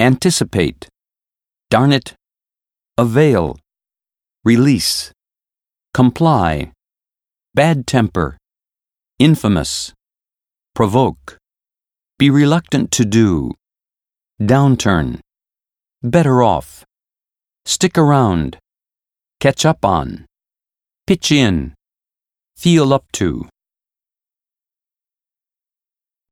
anticipate, darn it, avail, release, comply, bad temper, infamous, provoke, be reluctant to do, downturn, better off, stick around, catch up on, pitch in, feel up to.